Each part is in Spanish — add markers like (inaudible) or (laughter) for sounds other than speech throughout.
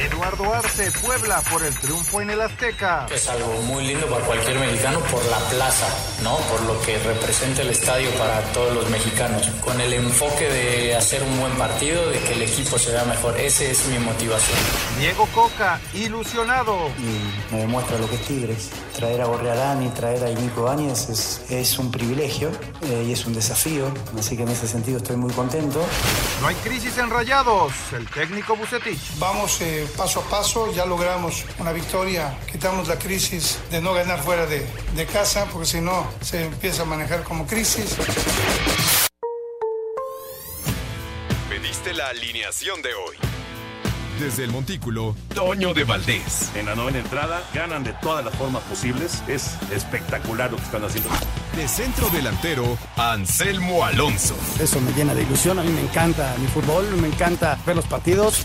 Eduardo Arce, Puebla, por el triunfo en el Azteca. Es algo muy lindo para cualquier mexicano por la plaza, ¿no? Por lo que representa el estadio para todos los mexicanos. Con el enfoque de hacer un buen partido, de que el equipo se vea mejor. Esa es mi motivación. Diego Coca, ilusionado. Y me demuestra lo que es Tigres. Traer a Borrearán y traer a Nico Áñez es, es un privilegio eh, y es un desafío. Así que en ese sentido estoy muy contento. No hay crisis en rayados. El técnico Bucetich. Vamos eh, paso a paso, ya logramos una victoria, quitamos la crisis de no ganar fuera de, de casa, porque si no se empieza a manejar como crisis. Pediste la alineación de hoy. Desde el Montículo, Toño de Valdés. En la novena entrada ganan de todas las formas posibles. Es espectacular lo que están haciendo. De centro delantero, Anselmo Alonso. Eso me llena de ilusión. A mí me encanta mi fútbol, me encanta ver los partidos.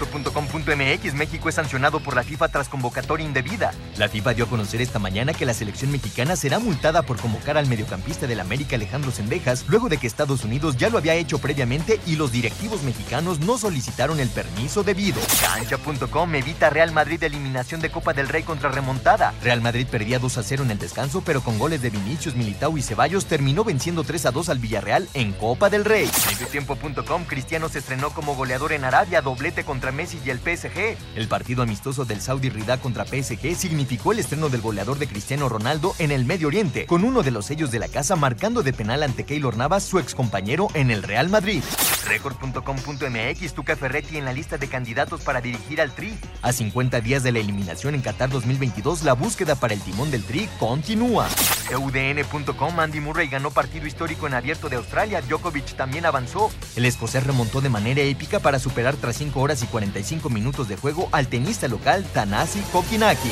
Esto.com.mx México es sancionado por la FIFA tras convocatoria indebida. La FIFA dio a conocer esta mañana que la selección mexicana será multada por convocar al mediocampista del América Alejandro Sendejas, luego de que Estados Unidos ya lo había hecho previamente y los directivos mexicanos no solicitaron el permiso debido. Cancha.com evita Real Madrid eliminación de Copa del Rey contra remontada. Real Madrid perdía 2 a 0 en el descanso, pero con goles de Vinicius, Militao y Ceballos terminó venciendo 3 a 2 al Villarreal en Copa del Rey. Mediotiempo.com Cristiano se estrenó como goleador en Arabia, doblete contra Messi y el PSG. El partido amistoso del Saudi Rida contra PSG significó el estreno del goleador de Cristiano Ronaldo en el Medio Oriente, con uno de los sellos de la casa marcando de penal ante Keylor Navas, su excompañero en el Real Madrid. Record.com.mx Tuca Ferretti en la lista de candidatos para dirigir al Tri. A 50 días de la eliminación en Qatar 2022, la búsqueda para el timón del Tri continúa. UDN.com Andy Murray ganó partido histórico en abierto de Australia. Djokovic también avanzó. El escocés remontó de manera épica para superar tras 5 horas y 45 minutos de juego al tenista local Tanasi Kokinaki.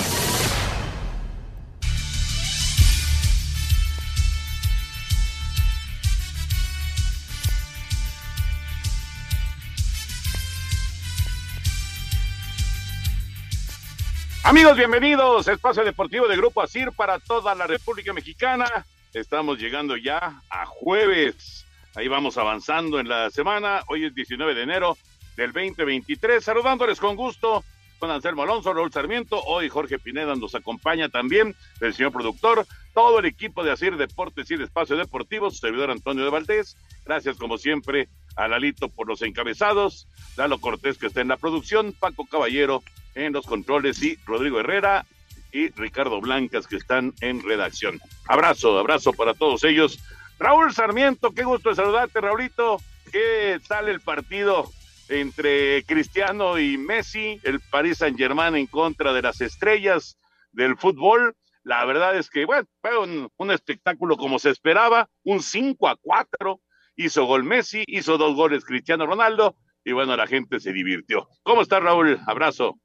Amigos, bienvenidos. Espacio Deportivo de Grupo Asir para toda la República Mexicana. Estamos llegando ya a jueves. Ahí vamos avanzando en la semana. Hoy es 19 de enero del 2023. Saludándoles con gusto con Anselmo Alonso, Raúl Sarmiento. Hoy Jorge Pineda nos acompaña también, el señor productor, todo el equipo de Asir Deportes y el Espacio Deportivo, su servidor Antonio de Valdés. Gracias, como siempre, a Lalito por los encabezados, Lalo Cortés, que está en la producción, Paco Caballero en los controles y Rodrigo Herrera y Ricardo Blancas, que están en redacción. Abrazo, abrazo para todos ellos. Raúl Sarmiento, qué gusto de saludarte, Raulito. ¿Qué tal el partido entre Cristiano y Messi, el Paris Saint Germain en contra de las estrellas del fútbol. La verdad es que, bueno, fue un, espectáculo como se esperaba, un 5 a 4, hizo gol Messi, hizo dos goles Cristiano Ronaldo, y bueno, la gente se divirtió. ¿Cómo estás, Raúl? Abrazo.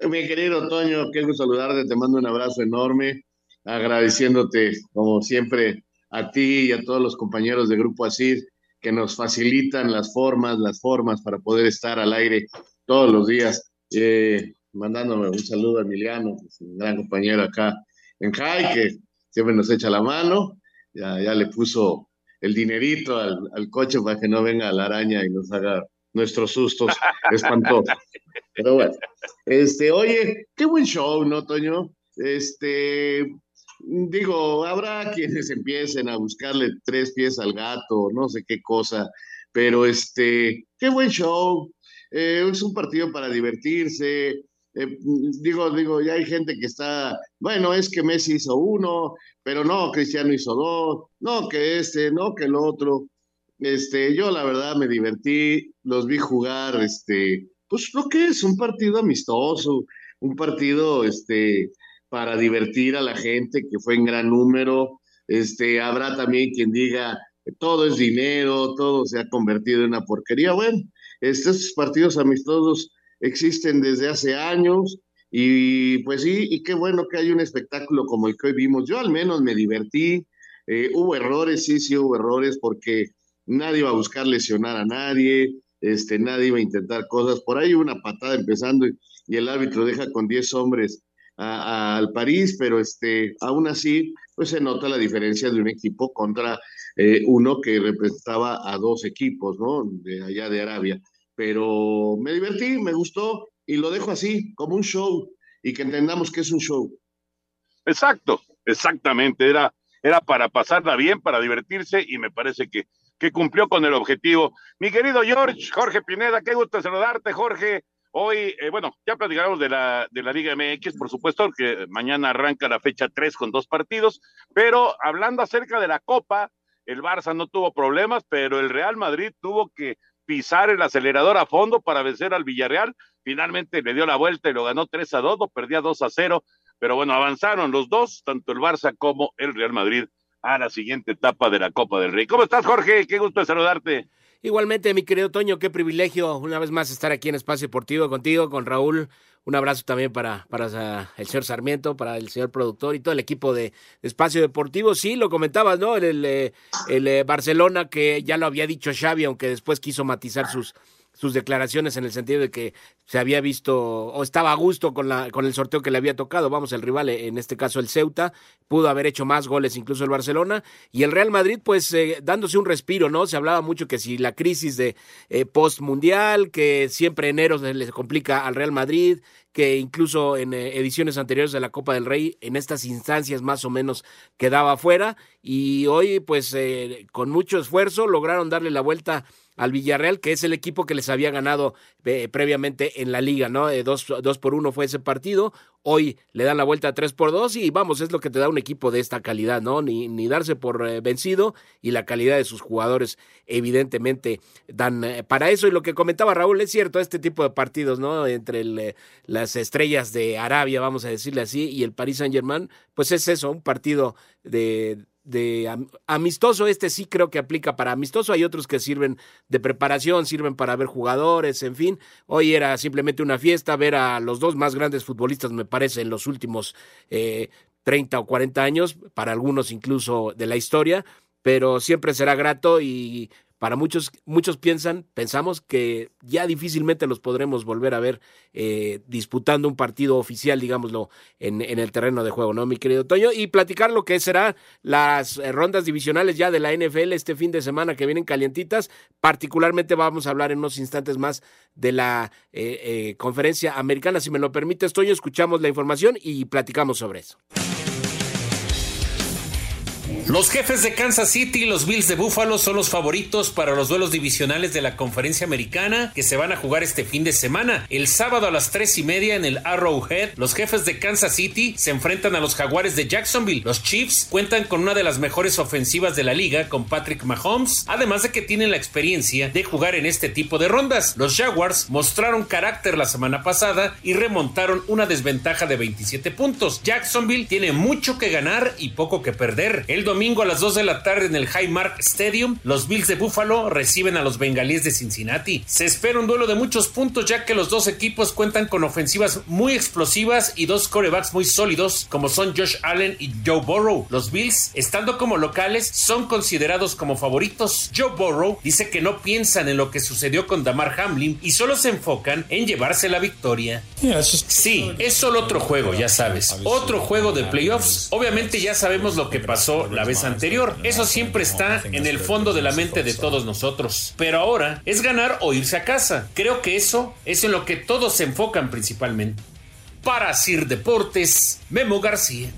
Mi querido Toño, qué gusto saludarte, te mando un abrazo enorme, agradeciéndote, como siempre, a ti y a todos los compañeros de Grupo Asir que nos facilitan las formas, las formas para poder estar al aire todos los días. Eh, mandándome un saludo a Emiliano, que es un gran compañero acá en Jai, que siempre nos echa la mano. Ya, ya le puso el dinerito al, al, coche para que no venga la araña y nos haga nuestros sustos espantosos. Pero bueno, este, oye, qué buen show, ¿no, Toño? Este, digo, habrá quienes empiecen a buscarle tres pies al gato, no sé qué cosa, pero este, qué buen show. Eh, es un partido para divertirse. eh, digo, digo, ya hay gente que está, bueno, es que Messi hizo uno, pero no, Cristiano hizo dos, no, que este, no, que el otro. Este, yo la verdad me divertí, los vi jugar, este, pues lo que es un partido amistoso, un partido, este, para divertir a la gente, que fue en gran número. Este, habrá también quien diga, todo es dinero, todo se ha convertido en una porquería. Bueno, estos partidos amistosos existen desde hace años y pues sí, y qué bueno que hay un espectáculo como el que hoy vimos. Yo al menos me divertí, eh, hubo errores, sí, sí hubo errores porque nadie iba a buscar lesionar a nadie, este, nadie iba a intentar cosas. Por ahí una patada empezando y, el árbitro deja con 10 hombres al París, pero este, aún así, pues se nota la diferencia de un equipo contra eh, uno que representaba a dos equipos, ¿no? De allá de Arabia pero me divertí, me gustó y lo dejo así, como un show, y que entendamos que es un show. Exacto, exactamente, era, era para pasarla bien, para divertirse, y me parece que, que cumplió con el objetivo. Mi querido George, Jorge Pineda, qué gusto saludarte, Jorge. Hoy, eh, bueno, ya platicaremos de la, de la Liga MX, por supuesto, que mañana arranca la fecha 3 con dos partidos, pero hablando acerca de la Copa, el Barça no tuvo problemas, pero el Real Madrid tuvo que pisar el acelerador a fondo para vencer al Villarreal. Finalmente le dio la vuelta y lo ganó 3 a 2, lo perdía 2 a 0. Pero bueno, avanzaron los dos, tanto el Barça como el Real Madrid, a la siguiente etapa de la Copa del Rey. ¿Cómo estás, Jorge? Qué gusto saludarte. Igualmente, mi querido Toño, qué privilegio una vez más estar aquí en Espacio Deportivo contigo, con Raúl. Un abrazo también para, para el señor Sarmiento, para el señor productor y todo el equipo de Espacio Deportivo. Sí, lo comentabas, ¿no? El, el, eh, el eh, Barcelona, que ya lo había dicho Xavi, aunque después quiso matizar sus, sus declaraciones en el sentido de que se había visto o estaba a gusto con, la, con el sorteo que le había tocado. Vamos, el rival, en este caso el Ceuta, pudo haber hecho más goles incluso el Barcelona. Y el Real Madrid, pues eh, dándose un respiro, ¿no? Se hablaba mucho que si la crisis de eh, post-mundial, que siempre enero se le complica al Real Madrid, que incluso en eh, ediciones anteriores de la Copa del Rey, en estas instancias más o menos quedaba fuera. Y hoy, pues con mucho esfuerzo, lograron darle la vuelta al Villarreal, que es el equipo que les había ganado eh, previamente en la liga, ¿no? Eh, dos, dos, por uno fue ese partido. Hoy le dan la vuelta a tres por dos y vamos, es lo que te da un equipo de esta calidad, ¿no? Ni, ni darse por eh, vencido y la calidad de sus jugadores evidentemente dan para eso. Y lo que comentaba Raúl, es cierto, este tipo de partidos, ¿no? Entre las estrellas de Arabia, vamos a decirle así, y el Paris Saint Germain, pues es eso, un partido de de amistoso, este sí creo que aplica para amistoso, hay otros que sirven de preparación, sirven para ver jugadores, en fin, hoy era simplemente una fiesta, ver a los dos más grandes futbolistas, me parece, en los últimos eh, 30 o 40 años, para algunos incluso de la historia, pero siempre será grato y para muchos, muchos piensan, pensamos que ya difícilmente los podremos volver a ver eh, disputando un partido oficial, digámoslo, en, en, el terreno de juego, ¿no, mi querido Toño? Y platicar lo que será las eh, rondas divisionales ya de la NFL este fin de semana que vienen calientitas. Particularmente vamos a hablar en unos instantes más de la eh, conferencia americana. Si me lo permite, Toño, escuchamos la información y platicamos sobre eso. Los jefes de Kansas City y los Bills de Buffalo son los favoritos para los duelos divisionales de la conferencia americana que se van a jugar este fin de semana. El sábado a las tres y media en el Arrowhead, los jefes de Kansas City se enfrentan a los jaguares de Jacksonville. Los Chiefs cuentan con una de las mejores ofensivas de la liga con Patrick Mahomes, además de que tienen la experiencia de jugar en este tipo de rondas. Los Jaguars mostraron carácter la semana pasada y remontaron una desventaja de 27 puntos. Jacksonville tiene mucho que ganar y poco que perder. El domingo a las 2 de la tarde en el Highmark Stadium, los Bills de Buffalo reciben a los Bengalíes de Cincinnati. Se espera un duelo de muchos puntos ya que los dos equipos cuentan con ofensivas muy explosivas y dos corebacks muy sólidos como son Josh Allen y Joe Burrow. Los Bills, estando como locales, son considerados como favoritos. Joe Burrow dice que no piensan en lo que sucedió con Damar Hamlin y solo se enfocan en llevarse la victoria. Sí, es solo otro juego, ya sabes. Otro juego de playoffs. Obviamente ya sabemos lo que pasó la vez anterior. Eso siempre está en el fondo de la mente de todos nosotros. Pero ahora es ganar o irse a casa. Creo que eso es en lo que todos se enfocan principalmente. Para Sir Deportes, Memo García.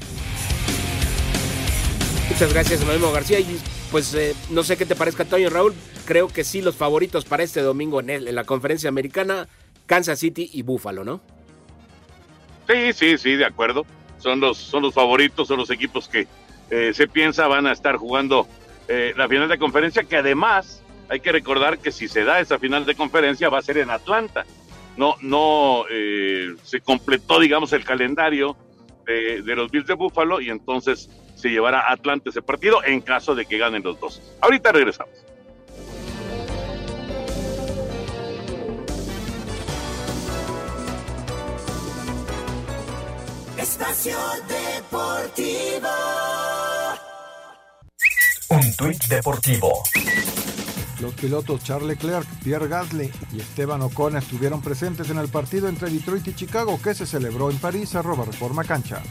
Muchas gracias, Memo García. Y pues eh, no sé qué te parezca, Toño Raúl. Creo que sí, los favoritos para este domingo en, en la conferencia americana, Kansas City y Buffalo, ¿no? Sí, sí, sí, de acuerdo. Son los, son los favoritos, son los equipos que eh, se piensa van a estar jugando eh, la final de conferencia, que además hay que recordar que si se da esa final de conferencia va a ser en Atlanta. No, no eh, se completó, digamos, el calendario de, los Bills de Buffalo y entonces se llevará a Atlanta ese partido en caso de que ganen los dos. Ahorita regresamos. Espacio Deportivo. Un tuit deportivo. Los pilotos Charles Leclerc, Pierre Gasly y Esteban Ocon estuvieron presentes en el partido entre Detroit y Chicago que se celebró en París, arroba Reforma Cancha.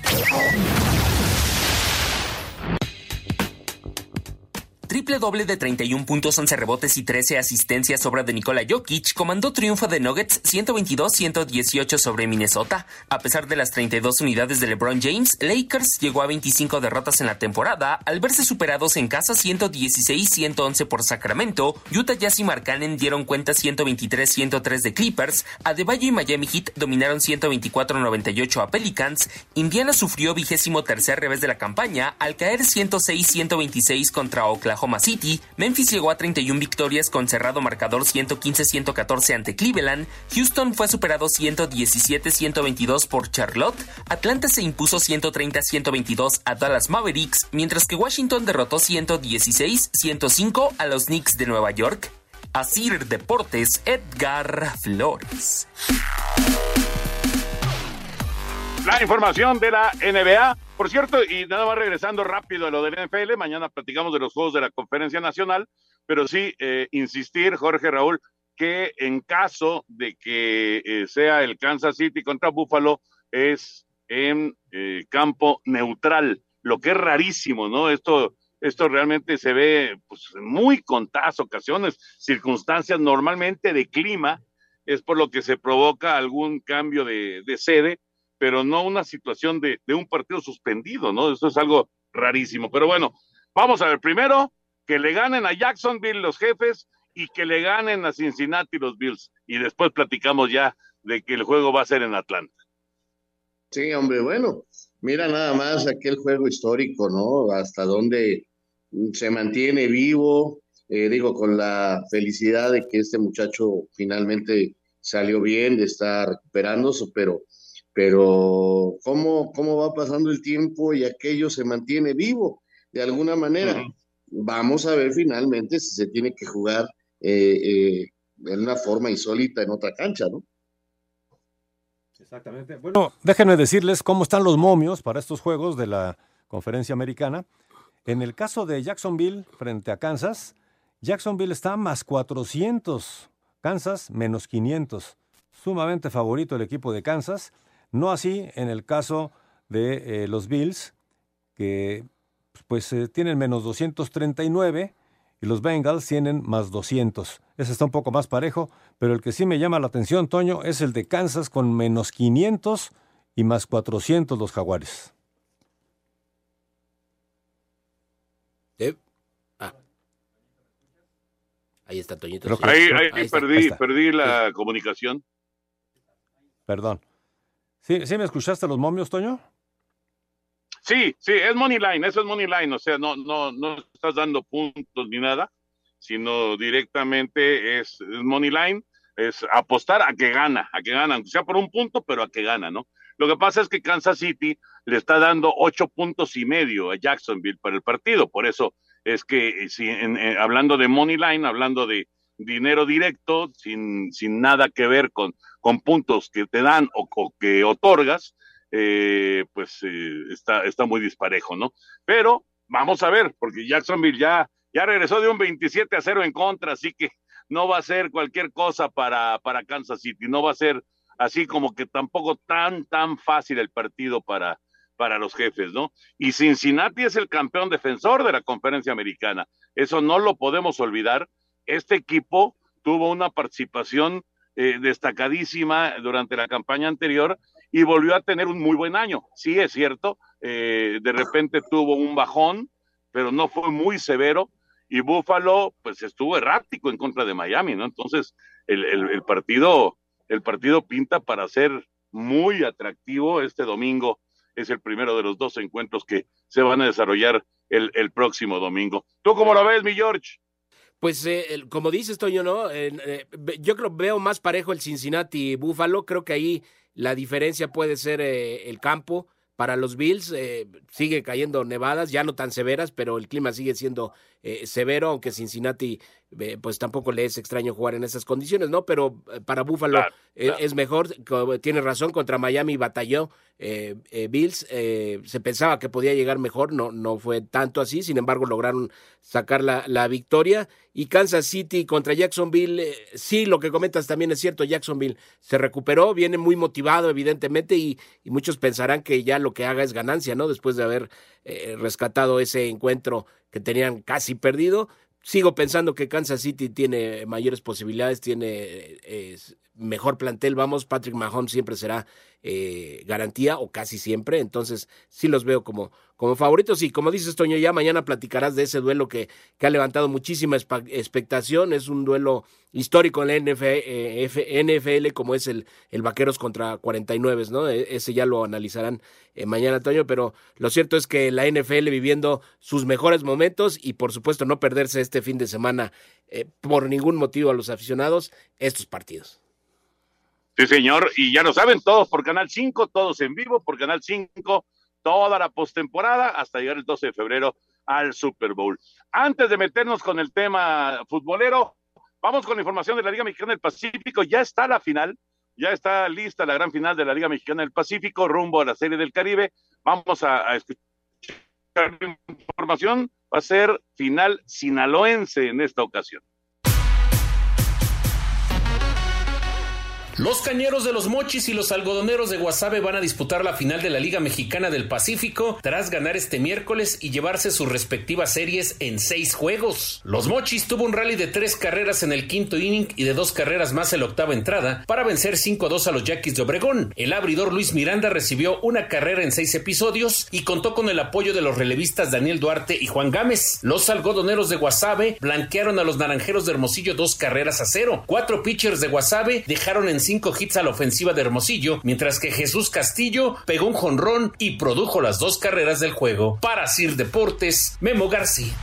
Doble de 31 puntos, 11 rebotes y 13 asistencias obra de Nikola Jokic comandó triunfo de Nuggets 122-118 sobre Minnesota. A pesar de las 32 unidades de LeBron James, Lakers llegó a 25 derrotas en la temporada al verse superados en casa 116-111 por Sacramento. Utah Jazz y Markkanen dieron cuenta 123-103 de Clippers. Adebayo y Miami Heat dominaron 124-98 a Pelicans. Indiana sufrió vigésimo tercer revés de la campaña al caer 106-126 contra Oklahoma City, Memphis llegó a 31 victorias con cerrado marcador 115-114 ante Cleveland, Houston fue superado 117-122 por Charlotte, Atlanta se impuso 130-122 a Dallas Mavericks, mientras que Washington derrotó 116-105 a los Knicks de Nueva York. Asir Deportes, Edgar Flores. La información de la NBA. Por cierto, y nada más regresando rápido a lo del NFL, mañana platicamos de los juegos de la Conferencia Nacional, pero sí eh, insistir, Jorge Raúl, que en caso de que eh, sea el Kansas City contra Buffalo, es en eh, campo neutral, lo que es rarísimo, ¿no? Esto, esto realmente se ve pues, muy contadas ocasiones, circunstancias normalmente de clima, es por lo que se provoca algún cambio de, de sede pero no una situación de, de, un partido suspendido, ¿no? Eso es algo rarísimo. Pero bueno, vamos a ver, primero que le ganen a Jacksonville los jefes y que le ganen a Cincinnati los Bills. Y después platicamos ya de que el juego va a ser en Atlanta. Sí, hombre, bueno, mira nada más aquel juego histórico, ¿no? Hasta dónde se mantiene vivo, eh, digo, con la felicidad de que este muchacho finalmente salió bien, de estar recuperándose, pero pero ¿cómo, cómo va pasando el tiempo y aquello se mantiene vivo de alguna manera. Uh -huh. Vamos a ver finalmente si se tiene que jugar eh, eh, en una forma insólita en otra cancha, ¿no? Exactamente. Bueno, déjenme decirles cómo están los momios para estos juegos de la conferencia americana. En el caso de Jacksonville frente a Kansas, Jacksonville está más 400, Kansas menos 500. Sumamente favorito el equipo de Kansas. No así en el caso de eh, los Bills, que pues eh, tienen menos 239 y los Bengals tienen más 200. Ese está un poco más parejo, pero el que sí me llama la atención, Toño, es el de Kansas con menos 500 y más 400 los Jaguares. ¿Eh? Ah. Ahí está Toñito. Ahí, ahí, ahí, perdí, está. perdí la sí. comunicación. Perdón. ¿Sí, ¿Sí me escuchaste los momios, Toño? Sí, sí, es money line, eso es money line, o sea, no, no, no estás dando puntos ni nada, sino directamente es, money line, es apostar a que gana, a que gana, aunque sea por un punto, pero a que gana, ¿no? Lo que pasa es que Kansas City le está dando ocho puntos y medio a Jacksonville para el partido, por eso es que si en, en, hablando de money line, hablando de dinero directo, sin, sin nada que ver con, con puntos que te dan o, que otorgas, eh, pues eh, está, está muy disparejo, ¿no? Pero vamos a ver, porque Jacksonville ya, ya regresó de un 27 a 0 en contra, así que no va a ser cualquier cosa para, para Kansas City, no va a ser así como que tampoco tan, tan fácil el partido para, para los jefes, ¿no? Y Cincinnati es el campeón defensor de la conferencia americana, eso no lo podemos olvidar. Este equipo tuvo una participación eh, destacadísima durante la campaña anterior y volvió a tener un muy buen año. Sí, es cierto, eh, de repente tuvo un bajón, pero no fue muy severo y Buffalo pues estuvo errático en contra de Miami, ¿no? Entonces el, el, el partido el partido pinta para ser muy atractivo. Este domingo es el primero de los dos encuentros que se van a desarrollar el, el próximo domingo. ¿Tú cómo lo ves, mi George? Pues eh, como dices, Toño, ¿no? Eh, yo creo veo más parejo el Cincinnati Buffalo. Creo que ahí la diferencia puede ser eh, el campo. Para los Bills eh, sigue cayendo nevadas, ya no tan severas, pero el clima sigue siendo severo, aunque Cincinnati pues tampoco le es extraño jugar en esas condiciones, ¿no? Pero para Buffalo es mejor, tiene razón, contra Miami batalló Bills, se pensaba que podía llegar mejor, no, no fue tanto así, sin embargo lograron sacar la, la victoria. Y Kansas City contra Jacksonville, sí, lo que comentas también es cierto, Jacksonville se recuperó, viene muy motivado evidentemente y, y muchos pensarán que ya lo que haga es ganancia, ¿no? Después de haber eh, rescatado ese encuentro que tenían casi perdido. Sigo pensando que Kansas City tiene mayores posibilidades, tiene eh, mejor plantel, vamos, Patrick Mahomes siempre será eh, garantía o casi siempre, entonces sí los veo como, como favoritos y como dices Toño, ya mañana platicarás de ese duelo que, que ha levantado muchísima expectación, es un duelo histórico en la NFL, como es el, el Vaqueros contra 49, ¿no? E, ese ya lo analizarán eh, mañana Toño, pero lo cierto es que la NFL viviendo sus mejores momentos y por supuesto no perderse este fin de semana eh, por ningún motivo a los aficionados estos partidos. Sí, señor, y ya lo saben todos por Canal 5, todos en vivo por Canal 5, toda la postemporada hasta llegar el 12 de febrero al Super Bowl. Antes de meternos con el tema futbolero, vamos con la información de la Liga Mexicana del Pacífico. Ya está la final, ya está lista la gran final de la Liga Mexicana del Pacífico rumbo a la Serie del Caribe. Vamos a, a escuchar información. Va a ser final sinaloense en esta ocasión. Los cañeros de los mochis y los algodoneros de Guasave van a disputar la final de la Liga Mexicana del Pacífico tras ganar este miércoles y llevarse sus respectivas series en seis juegos. Los mochis tuvo un rally de tres carreras en el quinto inning y de dos carreras más en la octava entrada para vencer 5 a 2 a los Yaquis de Obregón. El abridor Luis Miranda recibió una carrera en seis episodios y contó con el apoyo de los relevistas Daniel Duarte y Juan Gámez. Los algodoneros de Guasave blanquearon a los naranjeros de Hermosillo dos carreras a cero. Cuatro pitchers de Guasave dejaron en cinco hits a la ofensiva de Hermosillo, mientras que Jesús Castillo pegó un jonrón y produjo las dos carreras del juego. Para Sir Deportes, Memo García.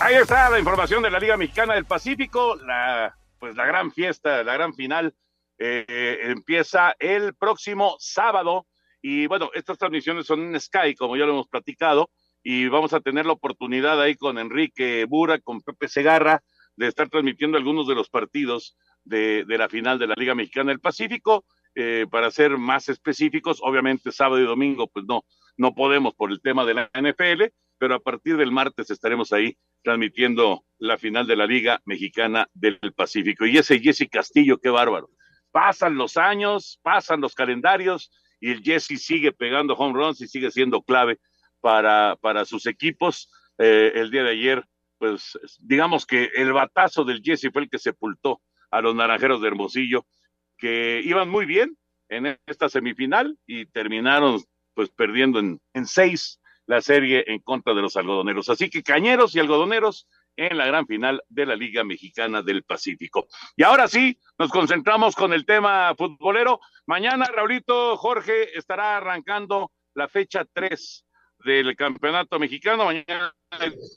Ahí está la información de la Liga Mexicana del Pacífico, la pues la gran fiesta, la gran final eh, empieza el próximo sábado y bueno, estas transmisiones son en Sky, como ya lo hemos platicado, y vamos a tener la oportunidad ahí con Enrique Bura, con Pepe Segarra, de estar transmitiendo algunos de los partidos de, de la final de la Liga Mexicana del Pacífico. Eh, para ser más específicos, obviamente sábado y domingo, pues no, no podemos por el tema de la NFL, pero a partir del martes estaremos ahí transmitiendo la final de la Liga Mexicana del Pacífico. Y ese Jesse Castillo, qué bárbaro. Pasan los años, pasan los calendarios y el Jesse sigue pegando home runs y sigue siendo clave para, para sus equipos. Eh, el día de ayer pues digamos que el batazo del Jesse fue el que sepultó a los naranjeros de Hermosillo, que iban muy bien en esta semifinal y terminaron pues perdiendo en, en seis la serie en contra de los algodoneros. Así que cañeros y algodoneros en la gran final de la Liga Mexicana del Pacífico. Y ahora sí, nos concentramos con el tema futbolero. Mañana, Raulito Jorge estará arrancando la fecha 3 del campeonato mexicano. Mañana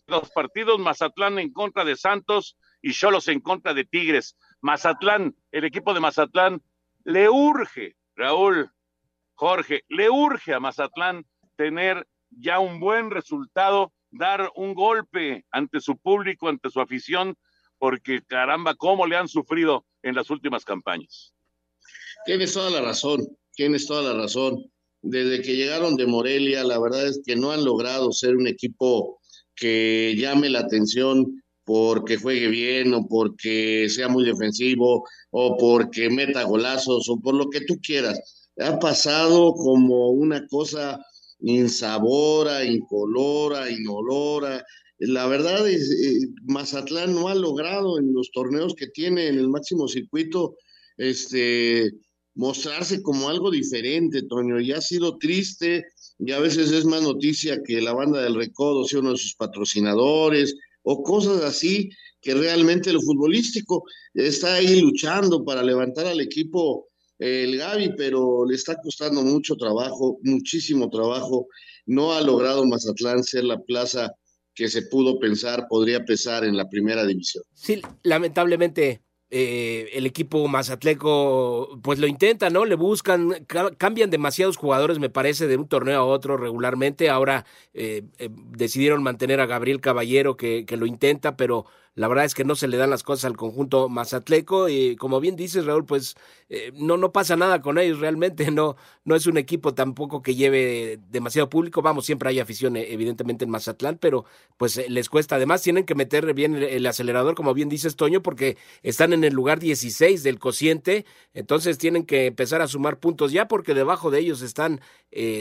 dos partidos, Mazatlán en contra de Santos y Cholos en contra de Tigres. Mazatlán, el equipo de Mazatlán, le urge, Raúl, Jorge, le urge a Mazatlán tener ya un buen resultado, dar un golpe ante su público, ante su afición, porque caramba, cómo le han sufrido en las últimas campañas. Tienes toda la razón, tienes toda la razón desde que llegaron de Morelia, la verdad es que no han logrado ser un equipo que llame la atención porque juegue bien o porque sea muy defensivo o porque meta golazos o por lo que tú quieras. Ha pasado como una cosa insabora, incolora, inolora. La verdad es, eh, Mazatlán no ha logrado en los torneos que tiene en el máximo circuito, este, mostrarse como algo diferente, Toño, y ha sido triste, y a veces es más noticia que la banda del Recodo sea uno de sus patrocinadores, o cosas así que realmente lo futbolístico. Está ahí luchando para levantar al equipo el Gaby, pero le está costando mucho trabajo, muchísimo trabajo. No ha logrado Mazatlán ser la plaza que se pudo pensar podría pesar en la primera división. Sí, lamentablemente eh, el equipo mazatleco pues lo intenta, ¿no? Le buscan, cambian demasiados jugadores, me parece, de un torneo a otro regularmente. Ahora eh, eh, decidieron mantener a Gabriel Caballero que, que lo intenta, pero la verdad es que no se le dan las cosas al conjunto mazatleco y como bien dices Raúl, pues eh, no, no pasa nada con ellos realmente, (laughs) no, no es un equipo tampoco que lleve demasiado público, vamos, siempre hay afición eh, evidentemente en Mazatlán, pero pues eh, les cuesta, además tienen que meter bien el, acelerador, como bien dices Toño, porque están en el lugar 16 del cociente, entonces tienen que empezar a sumar puntos ya porque debajo de ellos están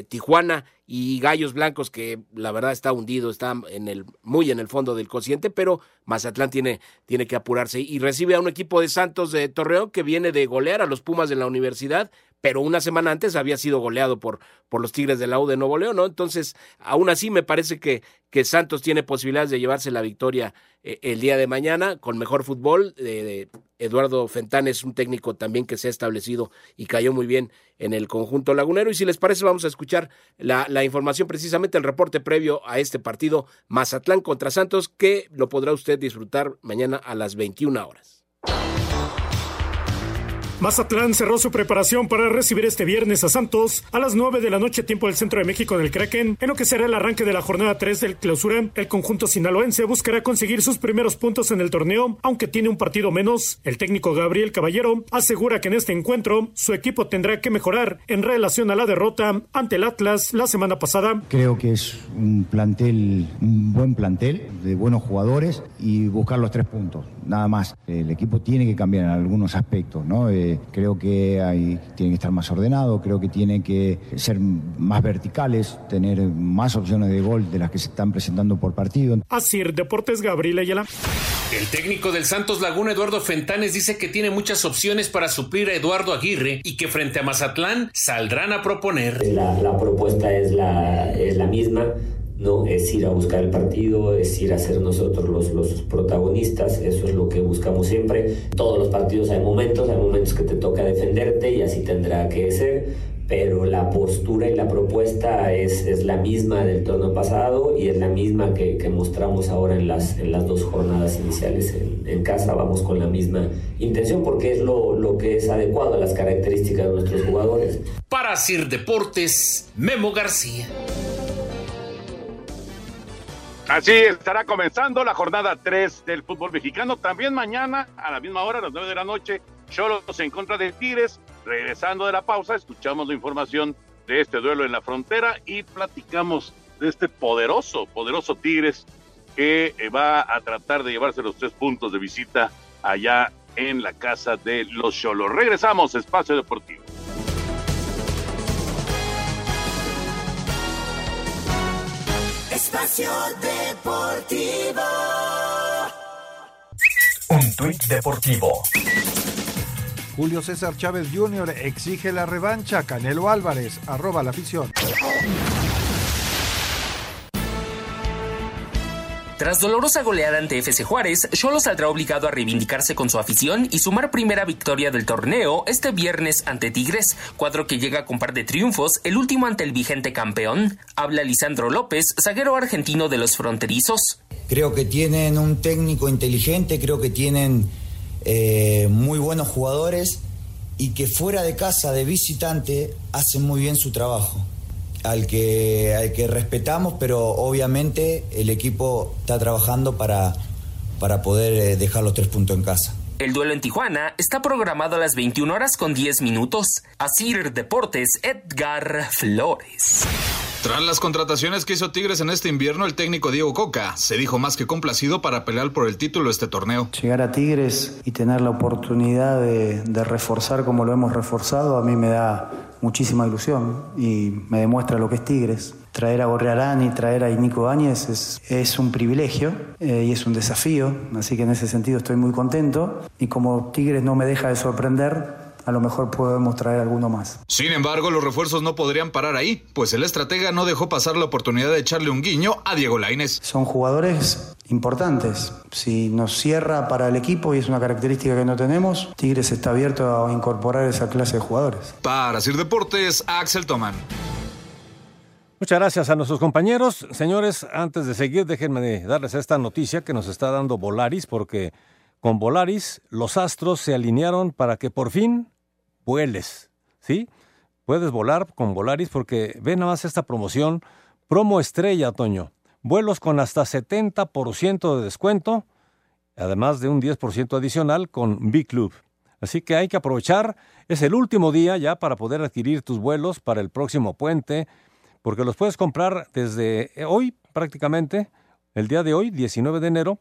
Tijuana y Gallos Blancos, que la verdad está hundido, está en el, muy en el fondo del cociente, pero Mazatlán tiene, tiene que apurarse y recibe a un equipo de Santos de Torreón que viene de golear a los Pumas de la universidad, pero una semana antes había sido goleado por, por los Tigres de la U de Nuevo León, ¿no? Entonces, aún así me parece que, que Santos tiene posibilidades de llevarse la victoria eh, el día de mañana con mejor fútbol. Eduardo Fentán es un técnico también que se ha establecido y cayó muy bien en el conjunto lagunero. Y si les parece, vamos a escuchar la, la información, precisamente el reporte previo a este partido Mazatlán contra Santos, que lo podrá usted disfrutar mañana a las 21 horas. Mazatlán cerró su preparación para recibir este viernes a Santos a las 9 de la noche tiempo del centro de México en el Kraken, en lo que será el arranque de la jornada 3 del clausura. El conjunto sinaloense buscará conseguir sus primeros puntos en el torneo, aunque tiene un partido menos. El técnico Gabriel Caballero asegura que en este encuentro su equipo tendrá que mejorar en relación a la derrota ante el Atlas la semana pasada. Creo que es un plantel, un buen plantel de buenos jugadores y buscar los tres puntos, nada más. El equipo tiene que cambiar en algunos aspectos, ¿no? Eh, creo que hay, tiene que estar más ordenado, creo que tiene que ser más verticales, tener más opciones de gol de las que se están presentando por partido. Así, Deportes Gabriel Ayala. El técnico del Santos Laguna, Eduardo Fentanes, dice que tiene muchas opciones para suplir a Eduardo Aguirre y que frente a Mazatlán saldrán a proponer. La, la propuesta es la, es la misma ¿no? Es ir a buscar el partido, es ir a ser nosotros los, los protagonistas, eso es lo que buscamos siempre. Todos los partidos hay momentos, hay momentos que te toca defenderte y así tendrá que ser, pero la postura y la propuesta es, es la misma del torneo pasado y es la misma que, mostramos ahora en las, en las dos jornadas iniciales en, en, casa. Vamos con la misma intención porque es lo, lo que es adecuado a las características de nuestros jugadores. Para Sir Deportes, Memo García. Así estará comenzando la jornada 3 del fútbol mexicano. También mañana, a la misma hora, a las 9 de la noche, Cholos en contra de Tigres. Regresando de la pausa, escuchamos la información de este duelo en la frontera y platicamos de este poderoso, poderoso Tigres que eh, va a tratar de llevarse los tres puntos de visita allá en la casa de los Cholos. Regresamos, Espacio Deportivo. Espacio Deportivo. Un tuit deportivo. Julio César Chávez Jr. exige la revancha. Canelo Álvarez, arroba la afición. Tras dolorosa goleada ante FC Juárez, Cholo saldrá obligado a reivindicarse con su afición y sumar primera victoria del torneo este viernes ante Tigres, cuadro que llega con par de triunfos, el último ante el vigente campeón. Habla Lisandro López, zaguero argentino de los fronterizos. Creo que tienen un técnico inteligente, creo que tienen eh, muy buenos jugadores y que fuera de casa de visitante hacen muy bien su trabajo al que, al que respetamos, pero obviamente el equipo está trabajando para, para poder eh, dejar los tres puntos en casa. El duelo en Tijuana está programado a las 21 horas con 10 minutos. Asir Deportes, Edgar Flores. Tras las contrataciones que hizo Tigres en este invierno, el técnico Diego Coca se dijo más que complacido para pelear por el título de este torneo. Llegar a Tigres y tener la oportunidad de, reforzar como lo hemos reforzado, a mí me da muchísima ilusión y me demuestra lo que es Tigres. Traer a Gorrearán y traer a Nico Áñez es, es un privilegio eh, y es un desafío, así que en ese sentido estoy muy contento. Y como Tigres no me deja de sorprender, a lo mejor podemos traer alguno más. Sin embargo, los refuerzos no podrían parar ahí, pues el estratega no dejó pasar la oportunidad de echarle un guiño a Diego Lainez. Son jugadores importantes. Si nos cierra para el equipo y es una característica que no tenemos, Tigres está abierto a incorporar esa clase de jugadores. Para Sir Deportes, Axel Toman. Muchas gracias a nuestros compañeros. Señores, antes de seguir, déjenme darles esta noticia que nos está dando Volaris, porque con Volaris los astros se alinearon para que por fin vueles. ¿Sí? Puedes volar con Volaris porque ve nada más esta promoción. Promo estrella, Toño. Vuelos con hasta 70% de descuento, además de un 10% adicional con B-Club. Así que hay que aprovechar. Es el último día ya para poder adquirir tus vuelos para el próximo puente porque los puedes comprar desde hoy prácticamente, el día de hoy, 19 de enero,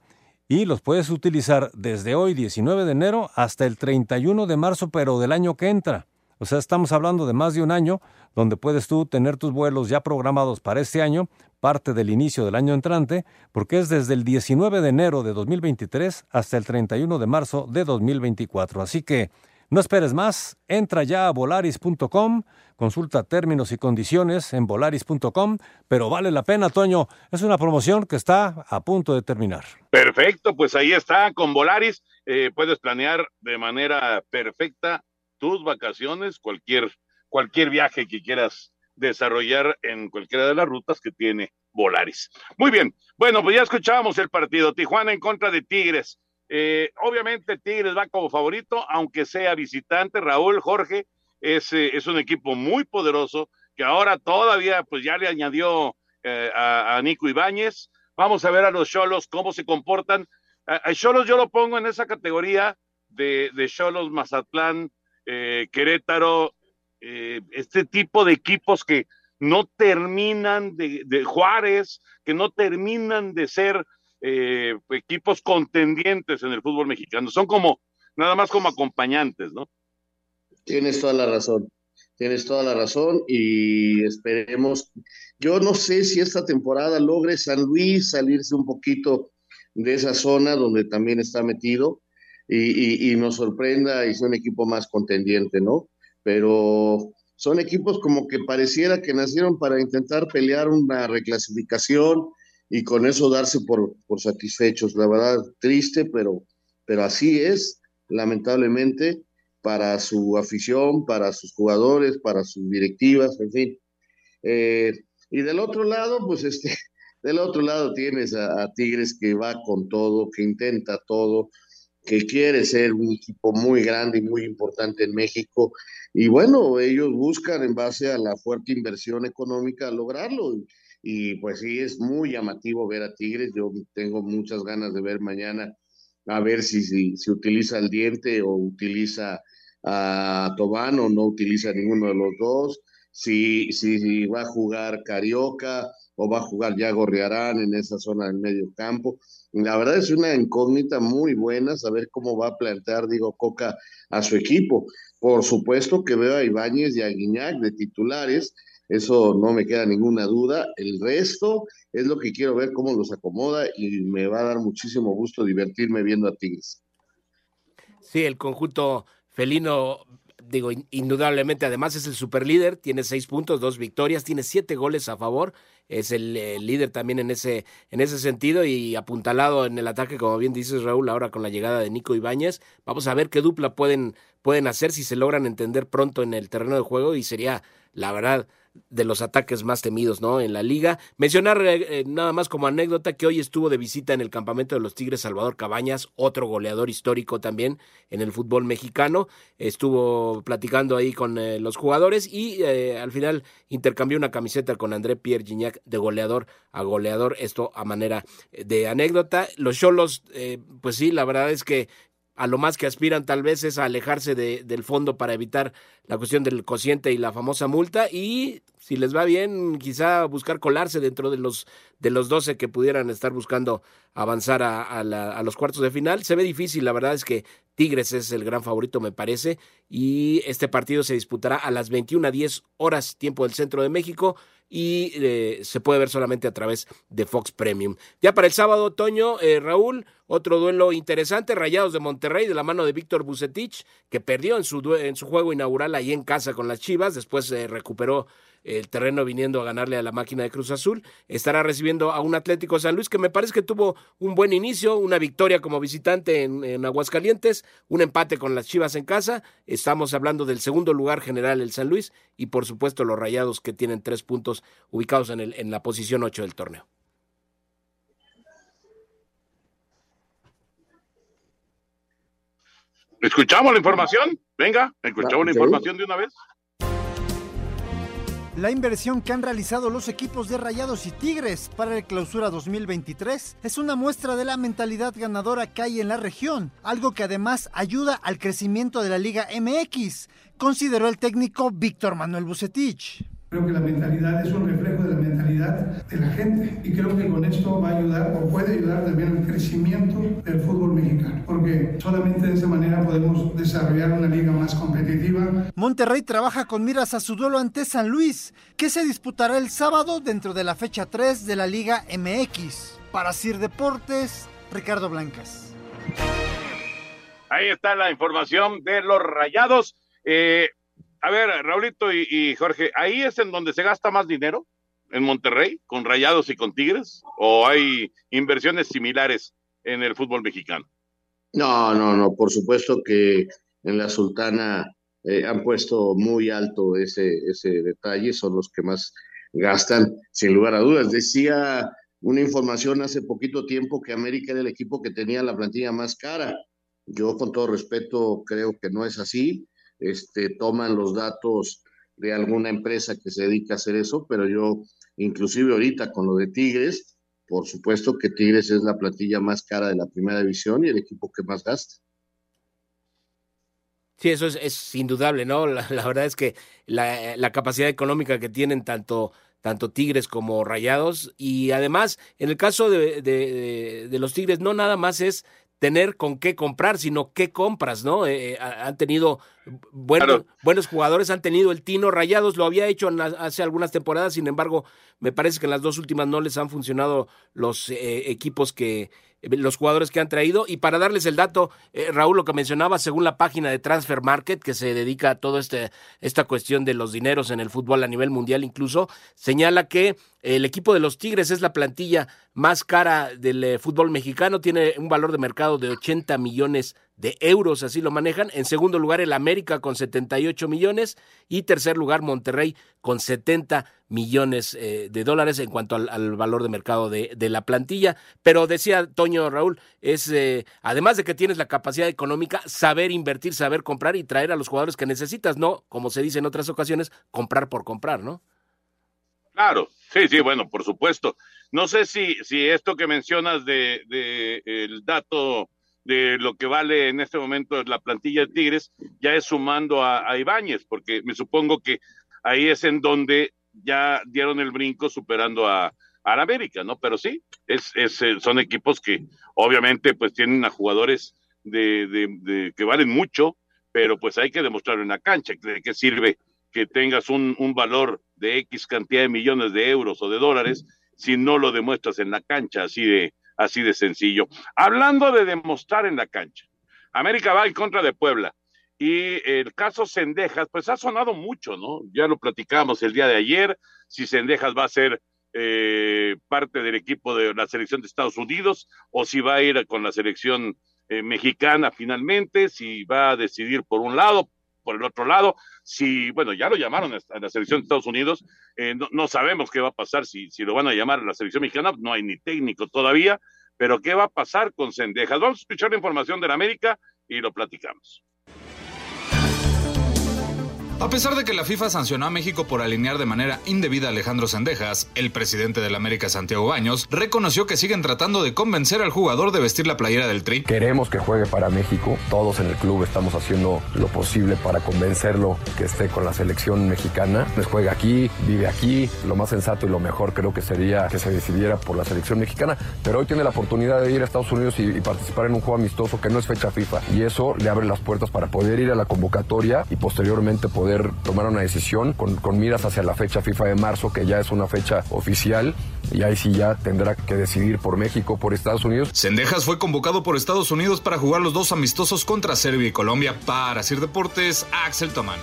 y los puedes utilizar desde hoy, 19 de enero, hasta el 31 de marzo, pero del año que entra. O sea, estamos hablando de más de un año donde puedes tú tener tus vuelos ya programados para este año, parte del inicio del año entrante, porque es desde el 19 de enero de 2023 hasta el 31 de marzo de 2024. Así que no esperes más, entra ya a volaris.com, consulta términos y condiciones en volaris.com, pero vale la pena, Toño. Es una promoción que está a punto de terminar. Perfecto, pues ahí está, con Volaris eh, puedes planear de manera perfecta tus vacaciones, cualquier, cualquier viaje que quieras desarrollar en cualquiera de las rutas que tiene Volaris. Muy bien, bueno, pues ya escuchábamos el partido, Tijuana en contra de Tigres. Eh, obviamente Tigres va como favorito, aunque sea visitante. Raúl Jorge es, eh, es un equipo muy poderoso que ahora todavía pues ya le añadió eh, a, Nico Ibáñez. Vamos a ver a los Cholos cómo se comportan. A Cholos yo lo pongo en esa categoría de Cholos, Mazatlán, Querétaro, este tipo de equipos que no terminan de, de Juárez, que no terminan de ser eh, equipos contendientes en el fútbol mexicano. Son como, nada más como acompañantes, ¿no? Tienes toda la razón, tienes toda la razón y esperemos, yo no sé si esta temporada logre San Luis salirse un poquito de esa zona donde también está metido y, y nos sorprenda y sea un equipo más contendiente, ¿no? Pero son equipos como que pareciera que nacieron para intentar pelear una reclasificación, y con eso darse por, por satisfechos. La verdad, triste, pero, pero así es, lamentablemente, para su afición, para sus jugadores, para sus directivas, en fin. Eh, y del otro lado, pues este, (laughs) del otro lado tienes a, Tigres que va con todo, que intenta todo, que quiere ser un equipo muy grande y muy importante en México. Y bueno, ellos buscan en base a la fuerte inversión económica lograrlo pues sí, es muy llamativo ver a Tigres. Yo tengo muchas ganas de ver mañana a ver si, si, utiliza el diente o utiliza a Tobán o no utiliza ninguno de los dos, si, si, va a jugar Carioca o va a jugar Yago Riarán en esa zona del medio campo. La verdad es una incógnita muy buena saber cómo va a plantear Diego Coca a su equipo. Por supuesto que veo a Ibáñez y a Guiñac de titulares, eso no me queda ninguna duda. El resto es lo que quiero ver cómo los acomoda y me va a dar muchísimo gusto divertirme viendo a Tigres. Sí, el conjunto felino, digo, indudablemente, además es el superlíder, tiene seis puntos, dos victorias, tiene siete goles a favor, es el, líder también en ese, en ese sentido y apuntalado en el ataque, como bien dices Raúl, ahora con la llegada de Nico Ibáñez. Vamos a ver qué dupla pueden, pueden hacer si se logran entender pronto en el terreno de juego y sería, la verdad, de los ataques más temidos, ¿no? En la liga. Mencionar eh, eh, nada más como anécdota que hoy estuvo de visita en el campamento de los Tigres Salvador Cabañas, otro goleador histórico también en el fútbol mexicano. Estuvo platicando ahí con eh, los jugadores y al final intercambió una camiseta con André Pierre Gignac de goleador a goleador. Esto a manera de anécdota. Los Cholos, pues sí, la verdad es que a lo más que aspiran tal vez es a alejarse de, del fondo para evitar la cuestión del cociente y la famosa multa y Si les va bien, quizá buscar colarse dentro de los de los 12 que pudieran estar buscando avanzar a, a, los cuartos de final. Se ve difícil, la verdad es que Tigres es el gran favorito, me parece, y este partido se disputará a las 21 a 10 horas, tiempo del centro de México, y eh, se puede ver solamente a través de Fox Premium. Ya para el sábado, otoño, eh, Raúl, otro duelo interesante, Rayados de Monterrey, de la mano de Víctor Bucetich, que perdió en su, en su juego inaugural ahí en casa con las Chivas, después se recuperó el terreno viniendo a ganarle a la máquina de Cruz Azul. Estará recibiendo a un Atlético San Luis que me parece que tuvo un buen inicio, una victoria como visitante en, Aguascalientes, un empate con las Chivas en casa. Estamos hablando del segundo lugar general el San Luis y por supuesto los Rayados que tienen tres puntos ubicados en, el, en la posición 8 del torneo. ¿Escuchamos la información? Venga, escuchamos la información de una vez. La inversión que han realizado los equipos de Rayados y Tigres para el Clausura 2023 es una muestra de la mentalidad ganadora que hay en la región, algo que además ayuda al crecimiento de la Liga MX, consideró el técnico Víctor Manuel Bucetich. Creo que la mentalidad es un reflejo de la mentalidad de la gente y creo que con esto va a ayudar o puede ayudar también al crecimiento del fútbol mexicano, porque solamente de esa manera podemos desarrollar una liga más competitiva. Monterrey trabaja con miras a su duelo ante San Luis, que se disputará el sábado dentro de la fecha 3 de la Liga MX. Para Sir Deportes, Ricardo Blancas. Ahí está la información de los rayados. Eh, a ver, Raulito y, Jorge, ¿ahí es en donde se gasta más dinero? ¿En Monterrey? ¿Con Rayados y con Tigres? ¿O hay inversiones similares en el fútbol mexicano? No, no, no, por supuesto que en la Sultana eh, han puesto muy alto ese, ese detalle, son los que más gastan, sin lugar a dudas. Decía una información hace poquito tiempo que América era el equipo que tenía la plantilla más cara. Yo con todo respeto creo que no es así este, toman los datos de alguna empresa que se dedica a hacer eso, pero yo, inclusive ahorita con lo de Tigres, por supuesto que Tigres es la plantilla más cara de la primera división y el equipo que más gasta. Sí, eso es, indudable, ¿no? La, verdad es que la, capacidad económica que tienen tanto, tanto Tigres como Rayados y además, en el caso de, de los Tigres, no nada más es tener con qué comprar, sino qué compras, ¿no? Eh, eh, han tenido buenos, buenos jugadores, han tenido el Tino Rayados, lo había hecho hace algunas temporadas, sin embargo, me parece que en las dos últimas no les han funcionado los eh, equipos que, los jugadores que han traído. Y para darles el dato, Raúl, lo que mencionaba, según la página de Transfer Market, que se dedica a toda este, esta cuestión de los dineros en el fútbol a nivel mundial incluso, señala que el equipo de los Tigres es la plantilla más cara del eh, fútbol mexicano, tiene un valor de mercado de 80 millones de euros, así lo manejan. En segundo lugar, el América con 78 millones y tercer lugar, Monterrey con 70 millones eh, de dólares en cuanto al, valor de mercado de, la plantilla. Pero decía Toño Raúl, es eh, además de que tienes la capacidad económica, saber invertir, saber comprar y traer a los jugadores que necesitas, no, como se dice en otras ocasiones, comprar por comprar, ¿no? Claro, sí, sí, bueno, por supuesto. No sé si, si esto que mencionas de, de el dato de lo que vale en este momento la plantilla de Tigres ya es sumando a, Ibáñez, porque me supongo que ahí es en donde ya dieron el brinco superando a, a América, ¿no? Pero sí, es, es, eh, son equipos que obviamente pues tienen a jugadores de, de, de, que valen mucho, pero pues hay que demostrarlo en la cancha, de qué sirve que tengas un, un valor de X cantidad de millones de euros o de dólares si no lo demuestras en la cancha, así de, así de sencillo. Hablando de demostrar en la cancha, América va en contra de Puebla. Y el caso Sendejas, pues ha sonado mucho, ¿no? Ya lo platicamos el día de ayer, si Sendejas va a ser eh, parte del equipo de la selección de Estados Unidos o si va a ir con la selección eh, mexicana finalmente, si va a decidir por un lado, por el otro lado, si, bueno, ya lo llamaron a la selección de Estados Unidos, eh, no, sabemos qué va a pasar si, si lo van a llamar a la selección mexicana, no hay ni técnico todavía, pero qué va a pasar con Sendejas. Vamos a escuchar la información de la América y lo platicamos. A pesar de que la FIFA sancionó a México por alinear de manera indebida a Alejandro Sendejas, el presidente del América Santiago Baños reconoció que siguen tratando de convencer al jugador de vestir la playera del Tri. Queremos que juegue para México. Todos en el club estamos haciendo lo posible para convencerlo que esté con la selección mexicana. Pues juega aquí, vive aquí. Lo más sensato y lo mejor creo que sería que se decidiera por la selección mexicana. Pero hoy tiene la oportunidad de ir a Estados Unidos y, y participar en un juego amistoso que no es fecha FIFA. Y eso le abre las puertas para poder ir a la convocatoria y posteriormente poder tomar una decisión con, con miras hacia la fecha FIFA de marzo, que ya es una fecha oficial y ahí sí ya tendrá que decidir por México, por Estados Unidos. Sendejas fue convocado por Estados Unidos para jugar los dos amistosos contra Serbia y Colombia. Para Sir Deportes, Axel Tomán.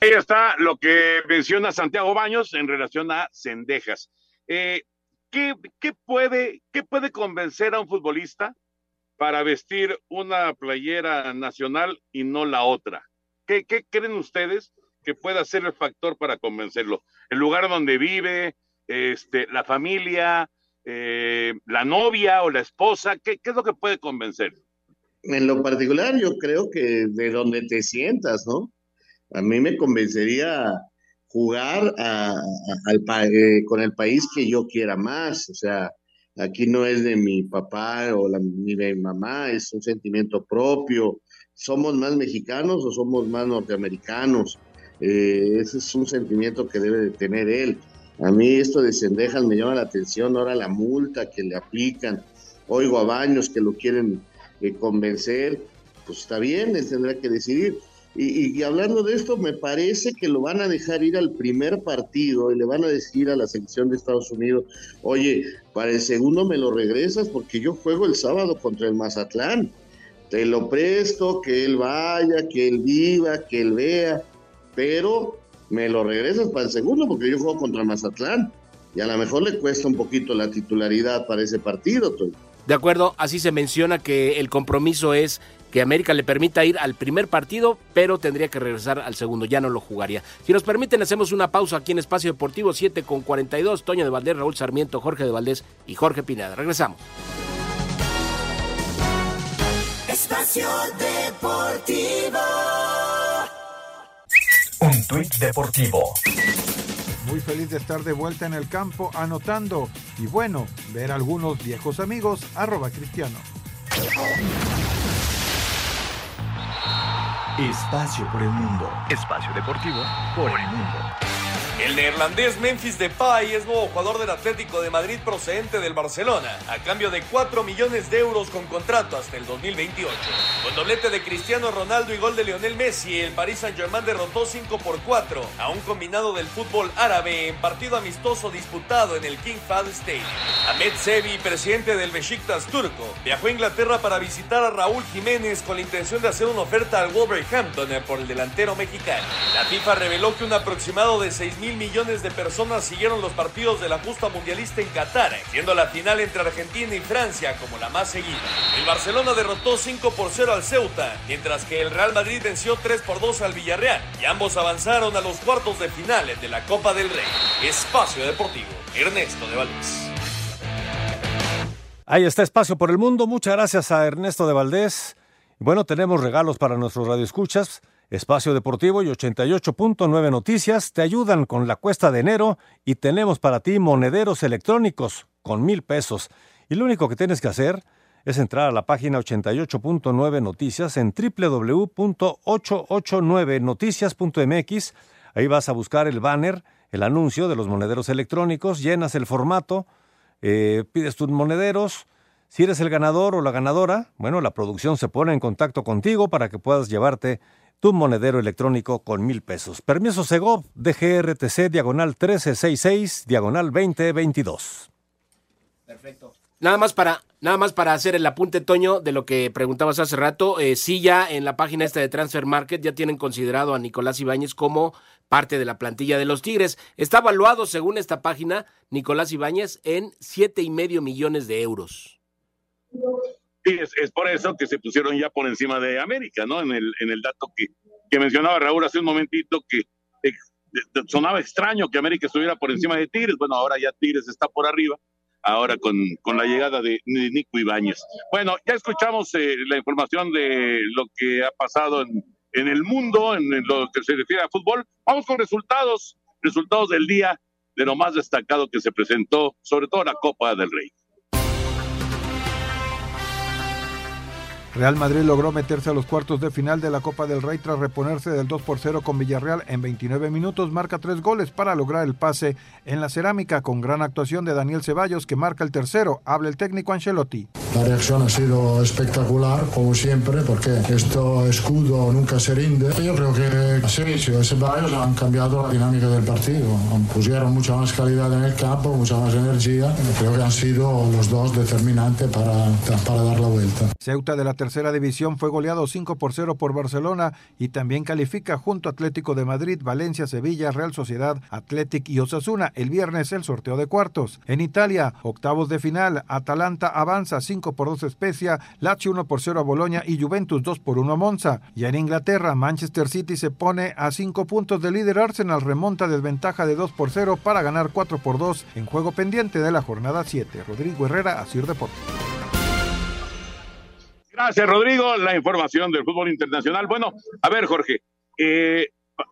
Ahí está lo que menciona Santiago Baños en relación a Sendejas. Eh, ¿qué, qué, puede, ¿Qué puede convencer a un futbolista para vestir una playera nacional y no la otra? ¿Qué, ¿Qué, creen ustedes que pueda ser el factor para convencerlo? ¿El lugar donde vive, este, la familia, eh, la novia o la esposa? ¿Qué, ¿Qué, es lo que puede convencer? En lo particular, yo creo que de donde te sientas, ¿no? A mí me convencería jugar a, a, al, eh, con el país que yo quiera más. O sea, aquí no es de mi papá o la, ni de mi mamá, es un sentimiento propio somos más mexicanos o somos más norteamericanos. Eh, ese es un sentimiento que debe de tener él. A mí esto de Cendejas me llama la atención, ahora la multa que le aplican, oigo a Baños que lo quieren eh, convencer, pues está bien, él tendrá que decidir. Y, y, hablando de esto, me parece que lo van a dejar ir al primer partido y le van a decir a la selección de Estados Unidos, oye, para el segundo me lo regresas porque yo juego el sábado contra el Mazatlán te lo presto, que él vaya, que él viva, que él vea, pero me lo regresas para el segundo porque yo juego contra Mazatlán y a lo mejor le cuesta un poquito la titularidad para ese partido. De acuerdo, así se menciona que el compromiso es que América le permita ir al primer partido, pero tendría que regresar al segundo, ya no lo jugaría. Si nos permiten, hacemos una pausa aquí en Espacio Deportivo 7 con 42, Toño de Valdés, Raúl Sarmiento, Jorge de Valdés y Jorge Pineda. Regresamos. Espacio Deportivo. Un tuit deportivo. Muy feliz de estar de vuelta en el campo anotando y bueno, ver algunos viejos amigos, arroba cristiano. Espacio por el mundo. Espacio deportivo por el mundo. El neerlandés Memphis Depay es nuevo jugador del Atlético de Madrid procedente del Barcelona, a cambio de 4 millones de euros con contrato hasta el 2028. Con doblete de Cristiano Ronaldo y gol de Lionel Messi, el Paris Saint-Germain derrotó 5 por 4 a un combinado del fútbol árabe en partido amistoso disputado en el King Fahd Stadium. Ahmed Sebi, presidente del Besiktas turco, viajó a Inglaterra para visitar a Raúl Jiménez con la intención de hacer una oferta al Wolverhampton por el delantero mexicano. La FIFA reveló que un aproximado de 6 mil millones de personas siguieron los partidos de la justa mundialista en Qatar, siendo la final entre Argentina y Francia como la más seguida. El Barcelona derrotó 5 por 0 al Ceuta, mientras que el Real Madrid venció 3 por 2 al Villarreal, y ambos avanzaron a los cuartos de finales de la Copa del Rey. Espacio Deportivo, Ernesto de Valdés. Ahí está Espacio por el Mundo. Muchas gracias a Ernesto de Valdés. Bueno, tenemos regalos para nuestros radioescuchas. Espacio Deportivo y 88.9 Noticias te ayudan con la cuesta de enero y tenemos para ti monederos electrónicos con mil pesos. Y lo único que tienes que hacer es entrar a la página 88.9 Noticias en www.889noticias.mx. Ahí vas a buscar el banner, el anuncio de los monederos electrónicos, llenas el formato, eh, pides tus monederos. Si eres el ganador o la ganadora, bueno, la producción se pone en contacto contigo para que puedas llevarte tu monedero electrónico con mil pesos. Permiso Segov, DGRTC, diagonal 1366, diagonal 2022. Perfecto. Nada más para, nada más para hacer el apunte, Toño, de lo que preguntabas hace rato. Eh, sí, ya en la página esta de Transfer Market ya tienen considerado a Nicolás Ibáñez como parte de la plantilla de los Tigres. Está evaluado, según esta página, Nicolás Ibáñez en siete y medio millones de euros. Sí, es, es, por eso que se pusieron ya por encima de América, ¿no? En el, en el dato que, que mencionaba Raúl hace un momentito, que sonaba extraño que América estuviera por encima de Tigres. Bueno, ahora ya Tigres está por arriba, ahora con, con la llegada de, Nico Ibáñez. Bueno, ya escuchamos eh, la información de lo que ha pasado en, en el mundo, en, lo que se refiere a fútbol. Vamos con resultados, resultados del día de lo más destacado que se presentó, sobre todo la Copa del Rey. Real Madrid logró meterse a los cuartos de final de la Copa del Rey tras reponerse del 2 por 0 con Villarreal en 29 minutos. Marca tres goles para lograr el pase en la cerámica con gran actuación de Daniel Ceballos que marca el tercero. Habla el técnico Ancelotti. La reacción ha sido espectacular, como siempre, porque esto escudo nunca se rinde. Yo creo que Sergio y Ceballos han cambiado la dinámica del partido. Pusieron mucha más calidad en el campo, mucha más energía. Creo que han sido los dos determinantes para, para dar la vuelta. Ceuta de la tercera división fue goleado 5 por 0 por Barcelona y también califica junto a Atlético de Madrid, Valencia, Sevilla, Real Sociedad, Athletic y Osasuna. El viernes el sorteo de cuartos. En Italia, octavos de final, Atalanta avanza 5 por 2 a Spezia, Lazio 1 por 0 a Boloña y Juventus 2 por 1 a Monza. Y en Inglaterra, Manchester City se pone a 5 puntos de líder Arsenal, remonta desventaja de 2 por 0 para ganar 4 por 2 en juego pendiente de la jornada 7. Rodrigo Herrera, Asir Deportes. Gracias, Rodrigo. La información del fútbol internacional. Bueno, a ver, Jorge, eh,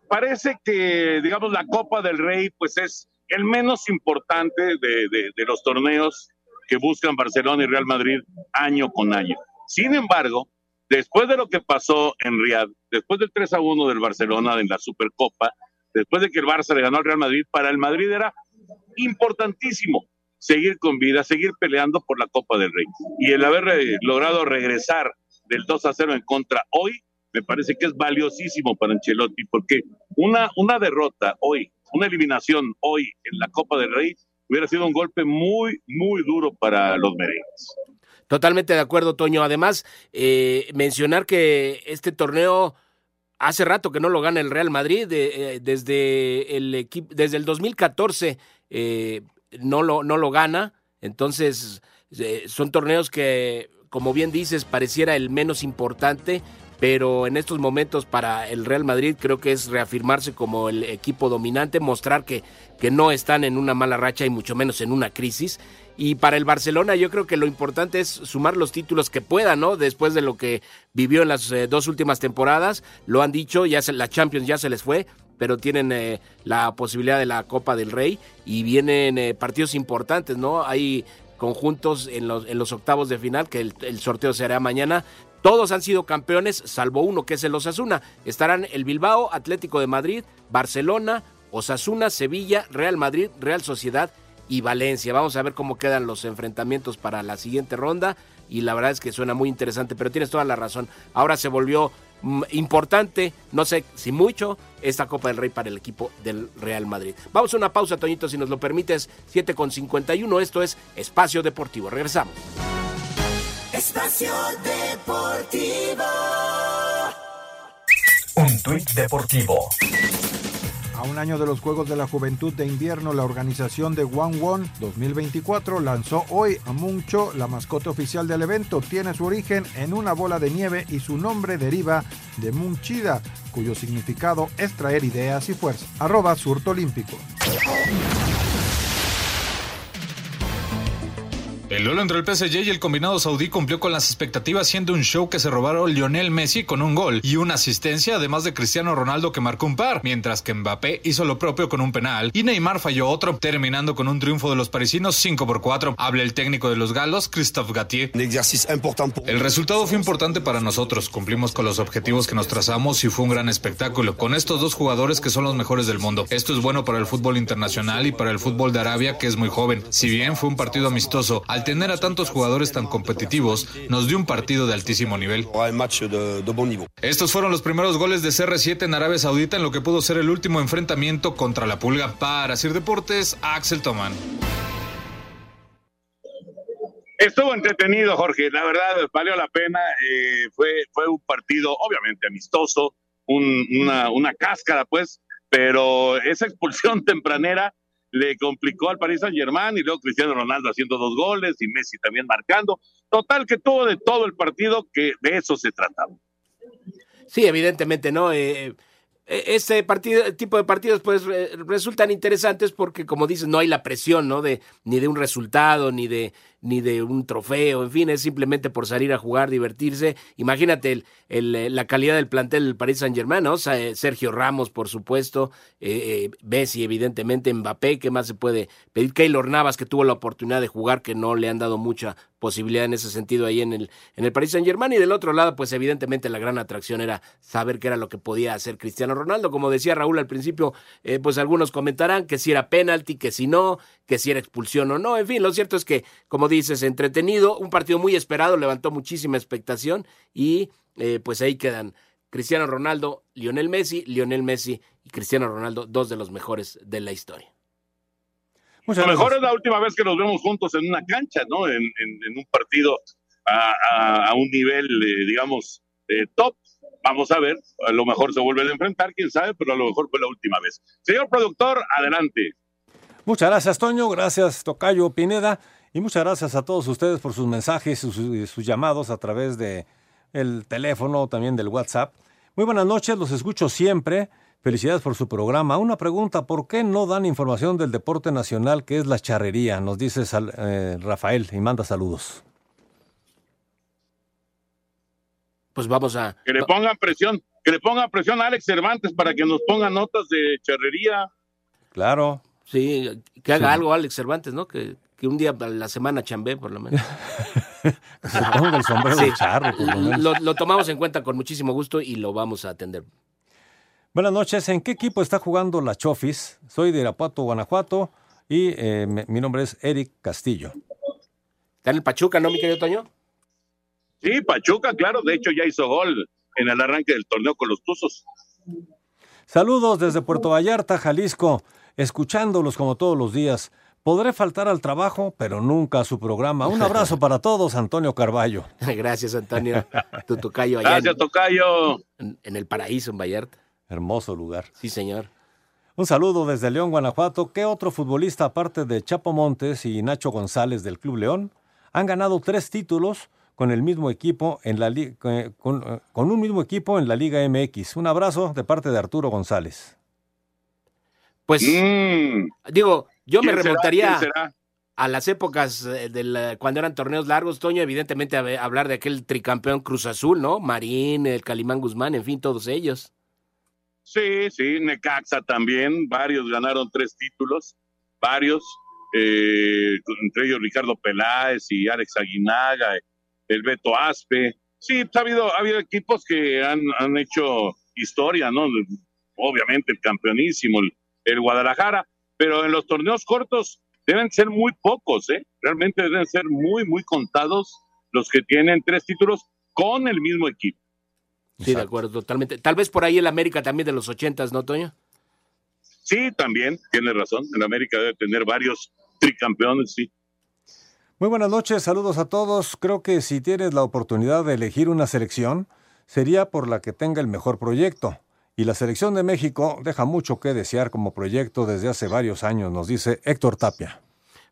parece que, digamos, la Copa del Rey, pues es el menos importante de, de, los torneos que buscan Barcelona y Real Madrid año con año. Sin embargo, después de lo que pasó en Riyadh, después del 3 a 1 del Barcelona en la Supercopa, después de que el Barça le ganó al Real Madrid, para el Madrid era importantísimo seguir con vida, seguir peleando por la Copa del Rey. Y el haber eh, logrado regresar del 2 a 0 en contra hoy, me parece que es valiosísimo para Ancelotti, porque una, una derrota hoy, una eliminación hoy en la Copa del Rey, hubiera sido un golpe muy, muy duro para los merengues. Totalmente de acuerdo, Toño. Además, eh, mencionar que este torneo hace rato que no lo gana el Real Madrid, eh, desde el desde el 2014 eh, no lo, no lo gana. Entonces, eh, son torneos que, como bien dices, pareciera el menos importante, pero en estos momentos para el Real Madrid creo que es reafirmarse como el equipo dominante, mostrar que, que no están en una mala racha y mucho menos en una crisis. Y para el Barcelona yo creo que lo importante es sumar los títulos que pueda, ¿no? Después de lo que vivió en las eh, dos últimas temporadas, lo han dicho, ya se, la Champions ya se les fue, pero tienen eh, la posibilidad de la Copa del Rey y vienen eh, partidos importantes, ¿no? Hay conjuntos en los, octavos de final, que el, sorteo será mañana. Todos han sido campeones, salvo uno que es el Osasuna. Estarán el Bilbao, Atlético de Madrid, Barcelona, Osasuna, Sevilla, Real Madrid, Real Sociedad y Valencia. Vamos a ver cómo quedan los enfrentamientos para la siguiente ronda y la verdad es que suena muy interesante, pero tienes toda la razón. Ahora se volvió importante, no sé si mucho, esta Copa del Rey para el equipo del Real Madrid. Vamos a una pausa, Toñito, si nos lo permites, 7 con 51, esto es Espacio Deportivo, regresamos. Espacio Deportivo. Un tuit deportivo. A un año de los Juegos de la Juventud de Invierno, la organización de One One 2024 lanzó hoy a Muncho, la mascota oficial del evento. Tiene su origen en una bola de nieve y su nombre deriva de Munchida, cuyo significado es traer ideas y fuerza. Arroba Surto Olímpico. El duelo entre el PSG y el combinado saudí cumplió con las expectativas siendo un show que se robaron Lionel Messi con un gol y una asistencia además de Cristiano Ronaldo que marcó un par, mientras que Mbappé hizo lo propio con un penal y Neymar falló otro, terminando con un triunfo de los parisinos 5 por 4. Habla el técnico de los galos, Christophe Gatier. El resultado fue importante para nosotros, cumplimos con los objetivos que nos trazamos y fue un gran espectáculo con estos dos jugadores que son los mejores del mundo. Esto es bueno para el fútbol internacional y para el fútbol de Arabia que es muy joven. Si bien fue un partido amistoso, al tener a tantos jugadores tan competitivos, nos dio un partido de altísimo nivel. Estos fueron los primeros goles de CR7 en Arabia Saudita en lo que pudo ser el último enfrentamiento contra la Pulga. Para Sir Deportes, Axel Toman. Estuvo entretenido, Jorge. La verdad, valió la pena. Eh, fue, fue un partido, obviamente, amistoso, una, una cáscara, pues, pero esa expulsión (laughs) tempranera le complicó al Paris Saint Germain y luego Cristiano Ronaldo haciendo dos goles y Messi también marcando. Total que tuvo de todo el partido que de eso se trataba. Sí, evidentemente, ¿no? Eh, eh, este partido, tipo de partidos pues resultan interesantes porque como dices no hay la presión no de ni de un resultado ni de ni de un trofeo, en fin, es simplemente por salir a jugar, divertirse. Imagínate el, la calidad del plantel del Paris Saint Germain, ¿no? Sergio Ramos, por supuesto, eh, eh, Messi, evidentemente, Mbappé, ¿qué más se puede pedir? Keylor Navas, que tuvo la oportunidad de jugar, que no le han dado mucha posibilidad en ese sentido ahí en el, en el Paris Saint Germain. Y del otro lado, pues evidentemente la gran atracción era saber qué era lo que podía hacer Cristiano Ronaldo. Como decía Raúl al principio, eh, pues algunos comentarán que si era penalti, que si no, que si era expulsión o no. En fin, lo cierto es que, como dices, entretenido, un partido muy esperado, levantó muchísima expectación y eh, pues ahí quedan. Cristiano Ronaldo, Lionel Messi, Lionel Messi y Cristiano Ronaldo, dos de los mejores de la historia. a lo mejor es la última vez que nos vemos juntos en una cancha, ¿no? En, un partido a, un nivel, eh, digamos, top. Vamos a ver, a lo mejor se vuelven a enfrentar, quién sabe, pero a lo mejor fue la última vez. Señor productor, adelante. Muchas gracias, Toño. Gracias, Tocayo Pineda. Y muchas gracias a todos ustedes por sus mensajes y sus, llamados a través de el teléfono, también del WhatsApp. Muy buenas noches, los escucho siempre. Felicidades por su programa. Una pregunta, ¿por qué no dan información del deporte nacional que es la charrería? Nos dice eh, Rafael y manda saludos. pues vamos a... Que le pongan presión, que le pongan presión a Alex Cervantes para que nos ponga notas de charrería. Claro. Sí, que haga algo Alex Cervantes, ¿no? Que, que un día a la semana chambé, por lo menos. (laughs) el sombrero de charro, por lo menos. Lo, tomamos en cuenta con muchísimo gusto y lo vamos a atender. Buenas noches, ¿en qué equipo está jugando la Chofis? Soy de Irapuato, Guanajuato, y eh, mi nombre es Eric Castillo. ¿Está en el Pachuca, no, mi querido Toño? Sí, Pachuca, claro, de hecho ya hizo gol en el arranque del torneo con los Tuzos. Saludos desde Puerto Vallarta, Jalisco, escuchándolos como todos los días. Podré faltar al trabajo, pero nunca a su programa. Un abrazo para todos, Antonio Carballo. (laughs) Gracias, Antonio. Tu tocayo allá Gracias, tocayo. En, el paraíso, en Vallarta. Hermoso lugar. Sí, señor. Un saludo desde León, Guanajuato. ¿Qué otro futbolista, aparte de Chapo Montes y Nacho González del Club León, han ganado tres títulos con el mismo equipo en la con, con, un mismo equipo en la Liga MX. Un abrazo de parte de Arturo González. Pues mm. digo, yo me remontaría a las épocas eh, de cuando eran torneos largos, Toño, evidentemente a, hablar de aquel tricampeón Cruz Azul, ¿no? Marín, el Calimán Guzmán, en fin, todos ellos. Sí, sí, Necaxa también, varios ganaron tres títulos, varios, eh, entre ellos Ricardo Peláez y Alex Aguinaga, el Beto Aspe. Sí, ha habido, ha habido equipos que han, han hecho historia, ¿no? Obviamente el campeonísimo, el, Guadalajara, pero en los torneos cortos deben ser muy pocos, ¿eh? Realmente deben ser muy, muy contados los que tienen tres títulos con el mismo equipo. Sí, de acuerdo, totalmente. Tal vez por ahí el América también de los ochentas, ¿no, Toño? Sí, también, tiene razón. El América debe tener varios tricampeones, sí. Muy buenas noches, saludos a todos. Creo que si tienes la oportunidad de elegir una selección, sería por la que tenga el mejor proyecto. Y la selección de México deja mucho que desear como proyecto desde hace varios años, nos dice Héctor Tapia.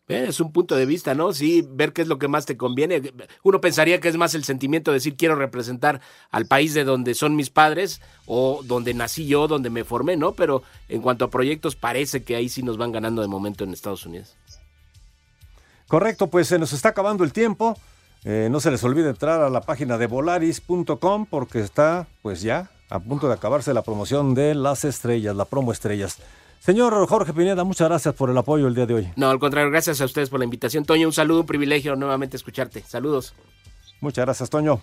Es un punto de vista, ¿no? Sí, ver qué es lo que más te conviene. Uno pensaría que es más el sentimiento de decir quiero representar al país de donde son mis padres o donde nací yo, donde me formé, ¿no? Pero en cuanto a proyectos parece que ahí sí nos van ganando de momento en Estados Unidos. Correcto, pues se nos está acabando el tiempo. Eh, no se les olvide entrar a la página de volaris.com porque está, pues ya, a punto de acabarse la promoción de las estrellas, la promo estrellas. Señor Jorge Pineda, muchas gracias por el apoyo el día de hoy. No, al contrario, gracias a ustedes por la invitación. Toño, un saludo, un privilegio nuevamente escucharte. Saludos. Muchas gracias, Toño.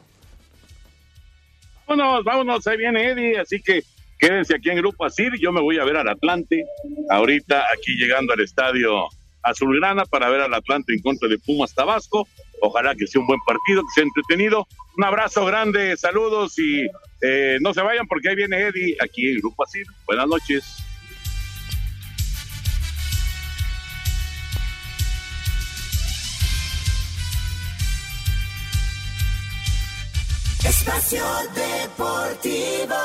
Vámonos, vámonos, ahí viene Eddie, así que quédense aquí en Grupo Asir, yo me voy a ver al Atlante, ahorita aquí llegando al estadio azulgrana para ver al Atlante en contra de Pumas Tabasco. Ojalá que sea un buen partido, que sea entretenido. Un abrazo grande, saludos y eh, no se vayan porque ahí viene Eddie aquí en Grupo Asir. Buenas noches. Espacio Deportivo.